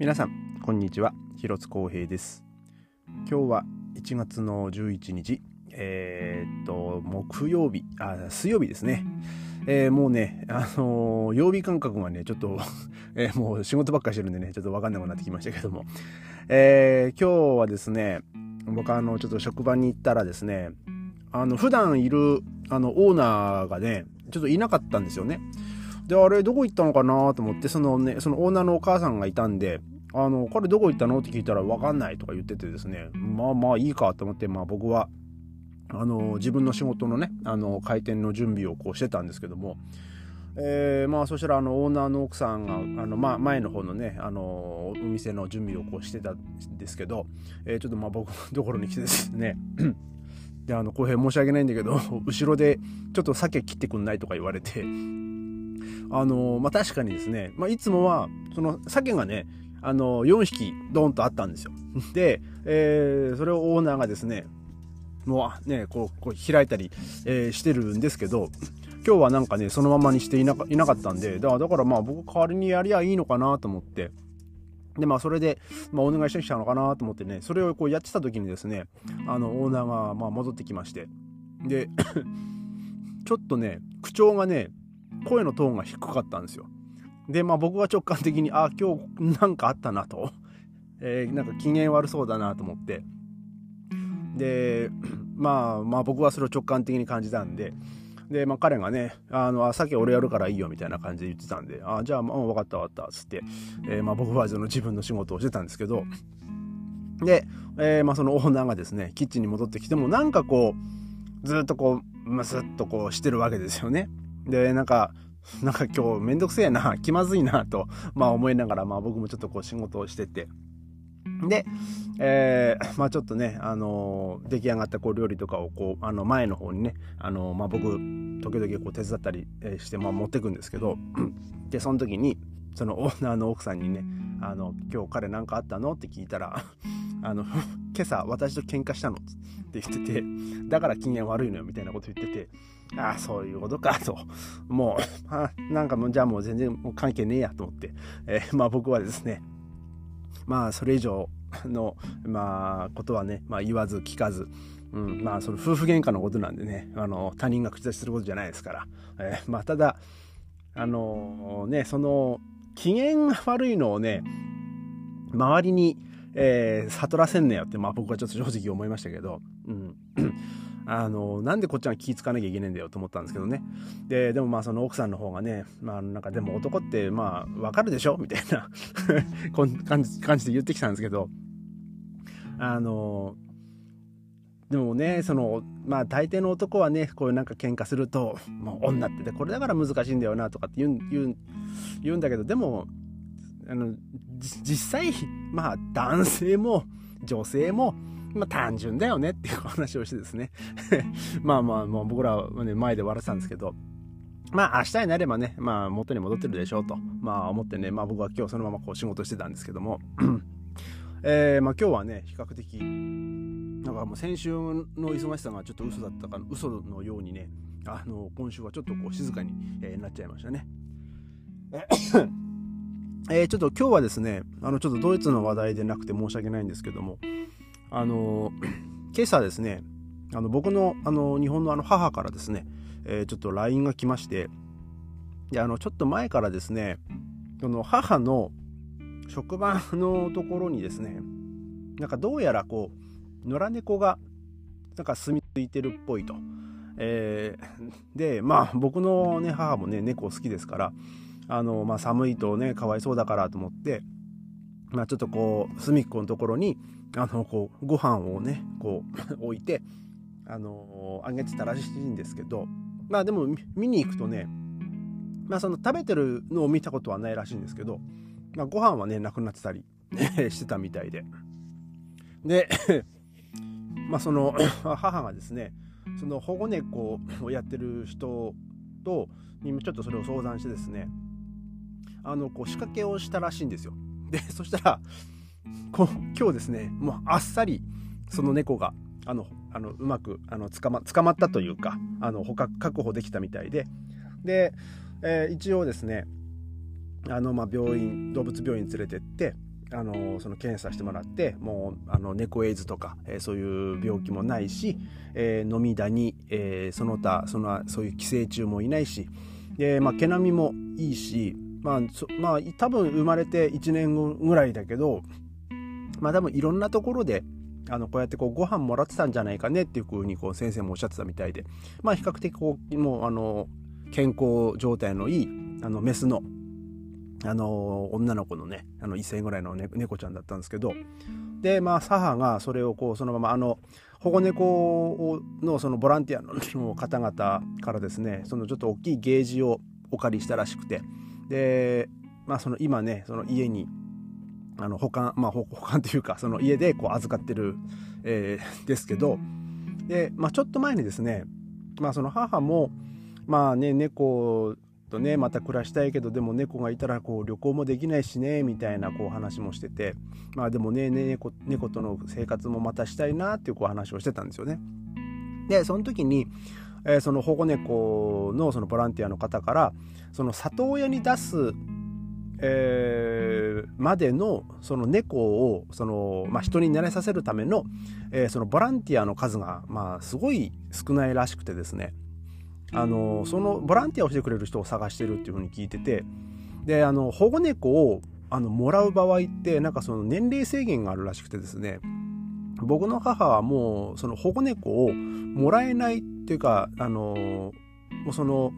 皆さんこんにちは。広津光平です。今日は1月の11日えー、っと木曜日あ水曜日ですね。えー、もうね、あのー、曜日感覚がね、ちょっと えー、もう仕事ばっかりしてるんでね、ちょっとわかんなくなってきましたけども、え今日はですね、僕あの、ちょっと職場に行ったらですね、あの、普段いる、あの、オーナーがね、ちょっといなかったんですよね。で、あれ、どこ行ったのかなと思って、そのね、そのオーナーのお母さんがいたんで、あの、彼どこ行ったのって聞いたら、わかんないとか言っててですね、まあまあいいかと思って、まあ僕は、あの、自分の仕事のね、あの、開店の準備をこうしてたんですけども、えー、まあそしたらあのオーナーの奥さんがあの、まあ、前の方のねあのお店の準備をこうしてたんですけど、えー、ちょっとまあ僕のところに来てですね。であの浩平申し訳ないんだけど後ろでちょっと鮭切ってくんないとか言われてあのまあ確かにですね、まあ、いつもはその鮭がねあの4匹ドンとあったんですよ。で、えー、それをオーナーがですねもうねこうこう開いたり、えー、してるんですけど今日はなんかねそのままにしていなかったんでだからだからまあ僕代わりにやりゃいいのかなと思って。でまあそれで、まあ、お願いしてきたのかなと思ってねそれをこうやってた時にですねあのオーナーがまあ戻ってきまして。で ちょっとね口調がね声のトーンが低かったんですよ。でまあ僕は直感的にあ今日なんかあったなと、えー、なんか機嫌悪そうだなと思って。で まあまあ僕はそれを直感的に感じたんで。で、まあ、彼がね、あの、あ、さっき俺やるからいいよみたいな感じで言ってたんで、あ、じゃあ、まあ、分かった分かった、つって、えー、まあ、僕はその自分の仕事をしてたんですけど、で、えー、まあ、そのオーナーがですね、キッチンに戻ってきても、なんかこう、ずっとこう、ムスッとこうしてるわけですよね。で、なんか、なんか今日めんどくせえな、気まずいなと、まあ思いながら、まあ僕もちょっとこう仕事をしてて、で、えー、まあちょっとね、あのー、出来上がったこう料理とかをこう、あの前の方にね、あのー、まあ僕、時々こう手伝ったりして、まあ持ってくんですけど、で、その時に、そのオーナーの奥さんにね、あの、今日彼何かあったのって聞いたら、あの、今朝私と喧嘩したのって言ってて、だから機嫌悪いのよみたいなこと言ってて、ああ、そういうことかと。もう、あなんかもう、じゃあもう全然もう関係ねえやと思って、えー、まあ僕はですね、まあそれ以上の、まあ、ことはね、まあ、言わず聞かず、うん、まあその夫婦喧嘩のことなんでねあの他人が口出しすることじゃないですから、えー、まあただあのー、ねその機嫌が悪いのをね周りに、えー、悟らせんねよって、まあ、僕はちょっと正直思いましたけど、うん、あのなんでこっちが気ぃつかなきゃいけないんだよと思ったんですけどね。ででもまあその奥さんの方がねまあなんかでも男ってまあわかるでしょ？みたいな こん感じ感じで言ってきたんですけど。あのでもねそのまあ大抵の男はねこういうなんか喧嘩するともう女ってこれだから難しいんだよなとかって言う言う言うんだけどでもあの実際まあ男性も女性もまあ単純だよねっていう話をしてですね。まあまあまあ僕らはね前で笑ってたんですけど。まあ明日になればねまあ元に戻ってるでしょうと。まあ思ってねまあ僕は今日そのままこう仕事してたんですけども。えー、まあ今日はね比較的なんかもう先週の忙しさがちょっと嘘だったか嘘のようにねあの今週はちょっとこう静かに、えー、なっちゃいましたね。えー、ちょっと今日はですねあのちょっとドイツの話題でなくて申し訳ないんですけどもあの 今朝ですねあの僕のあの日本のあの母からですね、えー、ちょっと LINE が来ましてであのちょっと前からですねその母の職場のところにですねなんかどうやらこう野良猫がなんか住み着いてるっぽいと。えー、でまあ僕のね母もね猫好きですからあの、まあ、寒いとねかわいそうだからと思ってまあ、ちょっとこう隅っこのところにあのこうご飯をねこう 置いてあのあげてたらしいんですけどまあでも見に行くとねまあその食べてるのを見たことはないらしいんですけど、まあ、ご飯はねなくなってたり してたみたいで。で まあその母がですねその保護猫をやってる人とにちょっとそれを相談してですねあのこう仕掛けをしたらしいんですよ。でそしたらこ今日ですねもうあっさりその猫があのあのうまくあの捕ま捕まったというかあの捕獲確保できたみたいで。で、えー、一応ですねあの、まあ、病院動物病院連れてってあのその検査してもらってもうあの猫エイズとか、えー、そういう病気もないし、えー、飲みだに、えー、その他そのそういう寄生虫もいないしで、まあ、毛並みもいいし、まあまあ、多分生まれて1年後ぐらいだけど、まあ、多分いろんなところであのこうやってこうご飯もらってたんじゃないかねっていうふうにこう先生もおっしゃってたみたいで、まあ、比較的こうもうあの健康状態のいいあのメスのあの女の子のねあの1歳ぐらいの、ね、猫ちゃんだったんですけどでまあ母がそれをこうそのままあの保護猫のそのボランティアの方々からですねそのちょっと大きいゲージをお借りしたらしくてでまあその今ねその家にあの保管 まあ保管というかその家でこう預かってる、えー、ですけどで、まあ、ちょっと前にですねまあその母もまあね猫とねまた暮らしたいけどでも猫がいたらこう旅行もできないしねみたいなこう話もしててまあでもね猫猫との生活もまたしたいなっていうこう話をしてたんですよね。でその時に、えー、その保護猫のそのボランティアの方からその里親に出すえー、までのその猫をその、まあ、人に慣れさせるための,、えー、そのボランティアの数が、まあ、すごい少ないらしくてですね。あのそのボランティアをしてくれる人を探してるっていうふうに聞いててであの保護猫をあのもらう場合ってなんかその年齢制限があるらしくてですね。僕の母はもうその保護猫をもらえないっていうかあのもうその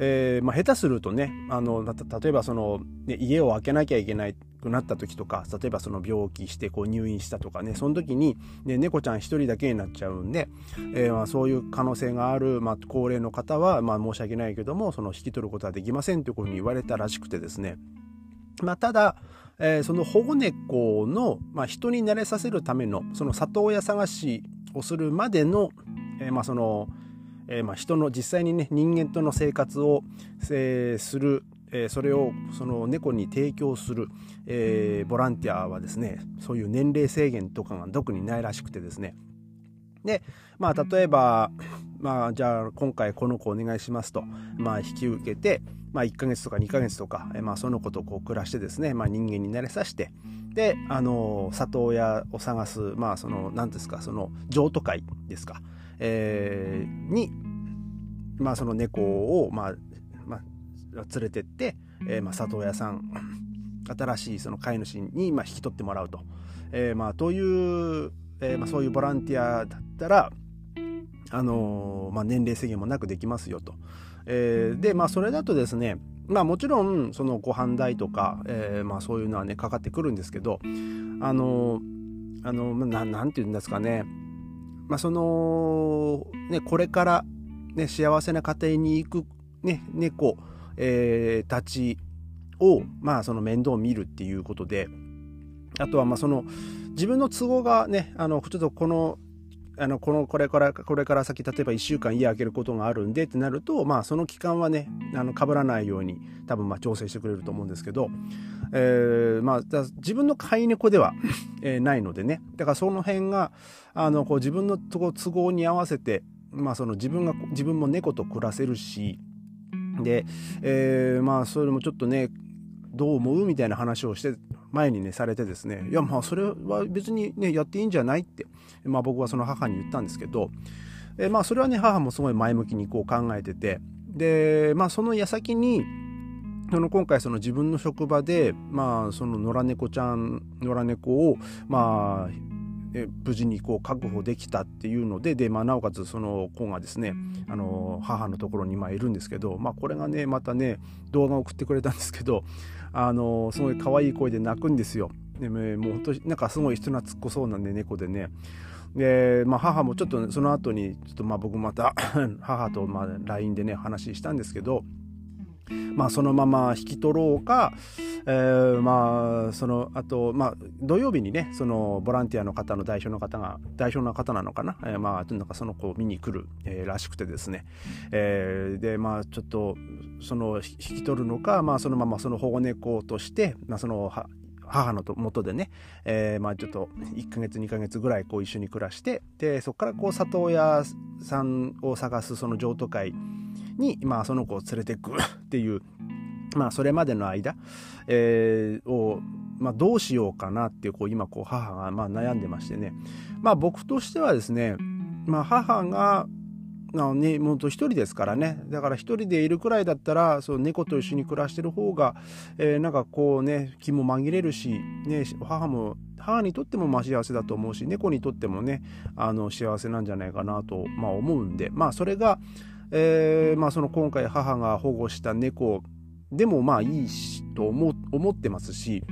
えー、まあ、下手するとねあの例えばその、ね、家を開けなきゃいけないくなった時とか例えばその病気してこう入院したとかねその時に、ね、猫ちゃん1人だけになっちゃうんで、えー、まあそういう可能性がある、まあ、高齢の方は、まあ、申し訳ないけどもその引き取ることはできませんというふうに言われたらしくてですね、まあ、ただ、えー、その保護猫の、まあ、人に慣れさせるためのその里親探しをするまでの、えー、まあそのえー、まあ、人の実際にね人間との生活を、えー、する、え、それをその猫に提供する、えボランティアはですねそういう年齢制限とかが特にないらしくてですね。でまあ例えばまあじゃあ今回この子お願いしますと、まあ、引き受けて、まあ、1ヶ月とか2ヶ月とか、えまあ、その子とこう暮らしてですね、まあ、人間に慣れさせてであの里親を探すまあその何ですかその譲渡会ですか。えー、に、まあ、その猫を、まあまあ、連れてって、えーまあ、里親さん 新しいその飼い主に、まあ、引き取ってもらうと、えーまあ、という、えーまあ、そういうボランティアだったら、あのー、まあ、年齢制限もなくできますよと。えー、で、まあ、それだとですね、まあ、もちろんそのご飯代とか、えーまあ、そういうのはねかかってくるんですけどあのあのななんて言うんですかねまあ、その、ね、これから、ね、幸せな家庭に行く、ね、猫、えー、たちを、まあ、その面倒を見るっていうことであとはまあその自分の都合がねあのちょっとこのあのこのこれからこれから先例えば1週間家開けることがあるんでってなるとまあその期間はねあの被らないように多分ま調整してくれると思うんですけど、えー、まあ自分の飼い猫では、え、ないのでね。だからその辺があのこう自分の都合に合わせてまあその自分が自分も猫と暮らせるしで、えー、まあそれもちょっとねどう思うみたいな話をして前にねされてですねいやまあそれは別にねやっていいんじゃないって、まあ、僕はその母に言ったんですけど、えまあそれはね母もすごい前向きにこう考えててでまあその矢先にその今回その自分の職場でまあその野良猫ちゃん野良猫をまあえ無事にこう確保できたっていうのでで、まあ、なおかつその子がですねあの母のところにまあいるんですけど、まあ、これがねまたね動画を送ってくれたんですけどあのすごい可愛い声で泣くんですよ。でもう本当なんかすごい人懐っこそうなんで猫でねで、まあ、母もちょっとその後にちょっとまあ僕また 母とまあ LINE でね話したんですけどまあ、そのまま引き取ろうか、えー、まあそのあと、まあ、土曜日にねそのボランティアの方の代表の方が代表の方なのかな、えー、まあなんかその子を見に来る、えー、らしくてですね、えー、でまあちょっとその引き取るのか、まあ、そのままその保護猫として、まあ、その母のもとでね、えー、まあちょっと1ヶ月2ヶ月ぐらいこう一緒に暮らしてでそこからこう里親さんを探すその譲渡会に、まあ、その子を連れていく っていう、まあ、それまでの間、えー、を、まあ、どうしようかなっていうこう今こう母がまあ悩んでましてね。まあ僕としてはですね、まあ、母がなね、もう一人ですからね。だから一人でいるくらいだったらその猫と一緒に暮らしてる方が、えー、なんかこうね気も紛れるし、ね、母も母にとってもまあ幸せだと思うし猫にとってもねあの幸せなんじゃないかなと、まあ、思うんで。まあそれが、えーまあ、その今回母が保護した猫でもまあいいしと思思ってますし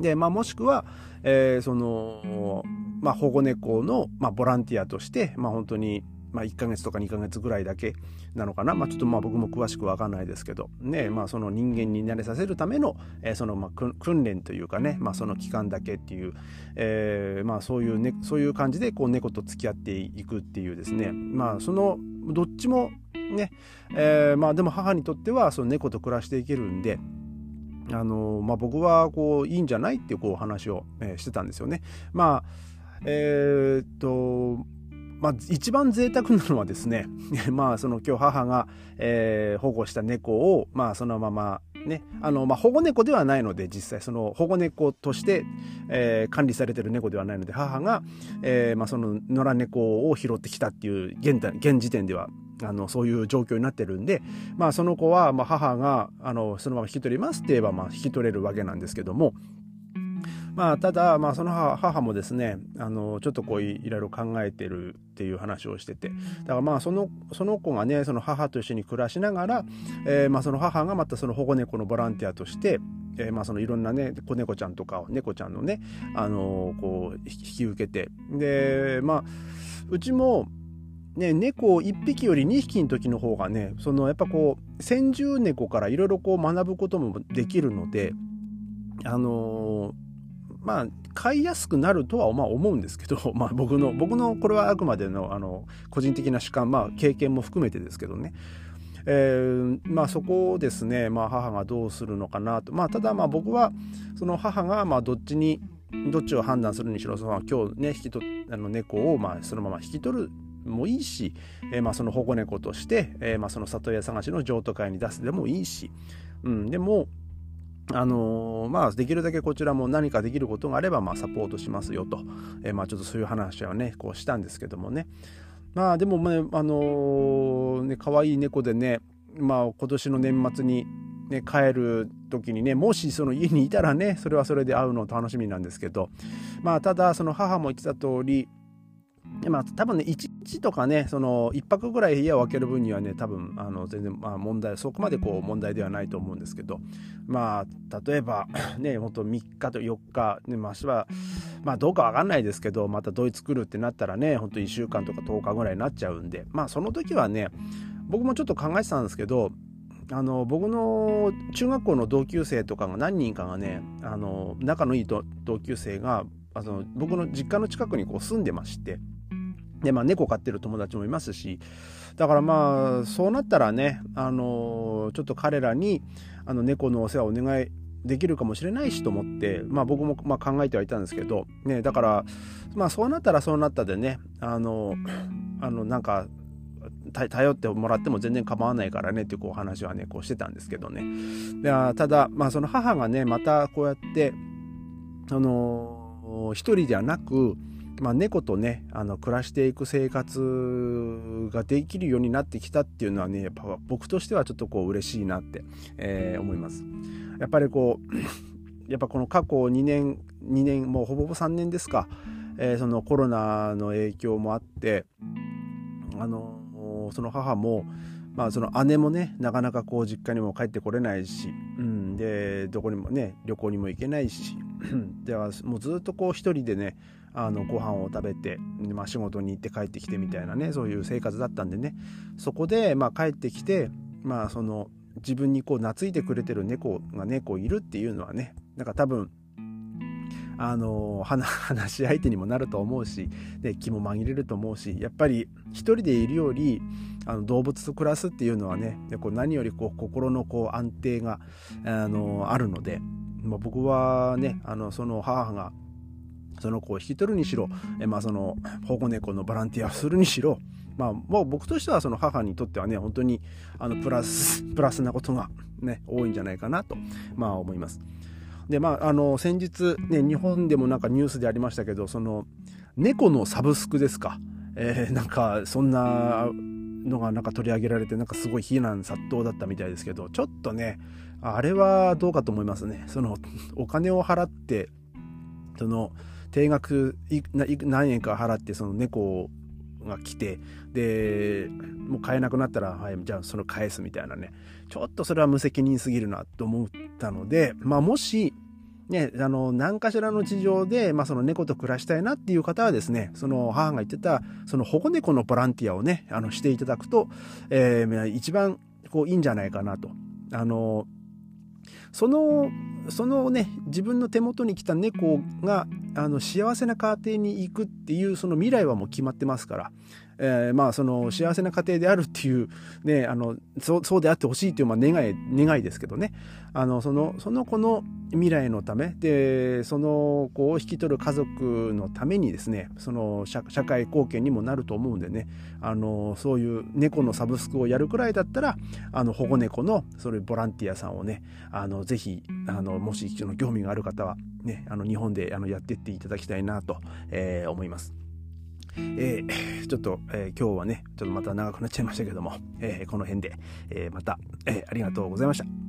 で、まあ、もしくは、えー、その、まあ、保護猫の、まあ、ボランティアとして、まあ、本当にまあ、1ヶ月とか2ヶ月ぐらいだけなのかな、まあ、ちょっとまあ僕も詳しく分かんないですけど、ねまあ、その人間に慣れさせるための,、えー、そのまあ訓練というかね、まあ、その期間だけっていう、えーまあ、そういう、ね、そういう感じでこう猫と付き合っていくっていうですね、まあ、そのどっちもね、えー、まあでも母にとってはその猫と暮らしていけるんで、あのまあ、僕はこういいんじゃないっていうこう話を、え、してたんですよね。まあえー、っとまあ、一番贅沢なのはですね まあその今日母が、えー、保護した猫を、まあ、そのままねあの、まあ、保護猫ではないので実際その保護猫として、えー、管理されてる猫ではないので母が、えーまあ、その野良猫を拾ってきたっていう現現時点ではあのそういう状況になってるんで、まあ、その子は、まあ、母があのそのまま引き取りますって言えば、まあ、引き取れるわけなんですけども。まあ、ただ、まあ、その母もですねあのちょっとこういろいろ考えてるっていう話をしてて。だからまあそのその子がねその母と一緒に暮らしながら、えー、まあその母がまたその保護猫のボランティアとして、えー、まあそのいろんなね子猫ちゃんとかを猫ちゃんのね、あのー、こう引き受けて。でまあうちもね、猫1匹より2匹の時の方がねそのやっぱこう先住猫からいろいろこう学ぶこともできるのであのーまあ買いやすくなるとはまあ思うんですけど、まあ、僕の僕のこれはあくまでのあの個人的な主観まあ経験も含めてですけどね。えー、まあそこをですね、まあ、母がどうするのかなと。まあただまあ僕はその母がまあどっちにどっちを判断するにしろその今日ね引き取あの猫をまあそのまま引き取るもいいし、えー、まあその保護猫として、えー、まあその里親探しの譲渡会に出すでもいいし、うん、でもあの、まあ、できるだけこちらも何かできることがあれば、まあ、サポートしますよと、えー、まあ、ちょっとそういう話はね、こうしたんですけどもね。まあ、でもね、あのー、ね、可愛い猫でね、まあ、今年の年末に、ね、帰る時にね、もしその家にいたらね、それはそれで会うの楽しみなんですけど、まあ、ただ、その母も言ってた通り、まあ、多分ね、1日とかね、その1泊ぐらい部屋を空ける分にはね、多分あの全然まあ問題、そこまでこう問題ではないと思うんですけど、まあ、例えば ね、本当3日と4日、ね、ましは、まあどうかわかんないですけど、またドイツ来るってなったらね、本当1週間とか10日ぐらいになっちゃうんで、まあその時はね、僕もちょっと考えてたんですけど、あの僕の中学校の同級生とかが何人かがねあの仲のいい同級生があの僕の実家の近くにこう住んでましてで、まあ、猫飼ってる友達もいますし、だからまあ、そうなったらね、あのー、ちょっと彼らに、あの、猫のお世話をお願いできるかもしれないしと思って、まあ僕もま考えてはいたんですけど、ね、だから、まあそうなったらそうなったでね、あの、あの、なんか、頼ってもらっても全然構わないからねっていうこう話はね、こうしてたんですけどね。ただ、まあその母がね、またこうやって、あの、一人ではなく、まあ、猫とねあの暮らしていく生活ができるようになってきたっていうのはねやっぱ僕としてはちょっとこう嬉しいなって、えー、思います。やっぱりこう やっぱこの過去2年2年もうほぼほぼ3年ですか、えー、そのコロナの影響もあってあのその母もまあその姉もねなかなかこう実家にも帰ってこれないし、うん、でどこにもね旅行にも行けないし ではもうずっとこう一人でねあのご飯を食べて、まあ、仕事に行って帰ってきてみたいなねそういう生活だったんでね。そこで、まあ、帰ってきて、まあ、その自分にこう懐いてくれてる猫がねこういるっていうのはねなんか多分あの話し相手にもなると思うしで気も紛れると思うしやっぱり一人でいるよりあの動物と暮らすっていうのはねでこう何よりこう心のこう安定があのあるので、まあ、僕はねあのその母がその子を引き取るにしろ、えまあ、その保護猫のボランティアをするにしろ、まあ、もう僕としてはその母にとってはね本当にあのプラスプラスなことが、ね、多いんじゃないかなと、まあ、思います。でまああの先日ね日本でもなんかニュースでありましたけどその猫のサブスクですか、えー、なんかそんなのがなんか取り上げられてなんかすごい非難殺到だったみたいですけどちょっとねあれはどうかと思いますね。そのお金を払ってその定額何円か払ってその猫が来てでもう買えなくなったら、はい、じゃあその返すみたいなねちょっとそれは無責任すぎるなと思ったので、まあ、もしね、あの何かしらの事情で、まあ、その猫と暮らしたいなっていう方はですねその母が言ってたその保護猫のボランティアをねあのしていただくと、えー、一番こういいんじゃないかなと。あのそのそのね自分の手元に来た猫があの幸せな家庭に行くっていうその未来はもう決まってますから、えー、まあその幸せな家庭であるっていうねあのそそうであってほしいというまあ願い願いですけどね。あのそのその子の未来のためでその子を引き取る家族のためにですねその社会貢献にもなると思うんでね。あのそういう猫のサブスクをやるくらいだったらあの保護猫のそういうボランティアさんをねあのぜひあのもし興味がある方はねあの日本であのやっていっていただきたいなと、えー、思います。えー、ちょっと、えー、今日はね、ちょっとまた長くなっちゃいましたけども、えー、この辺で、えまた、えありがとうございました。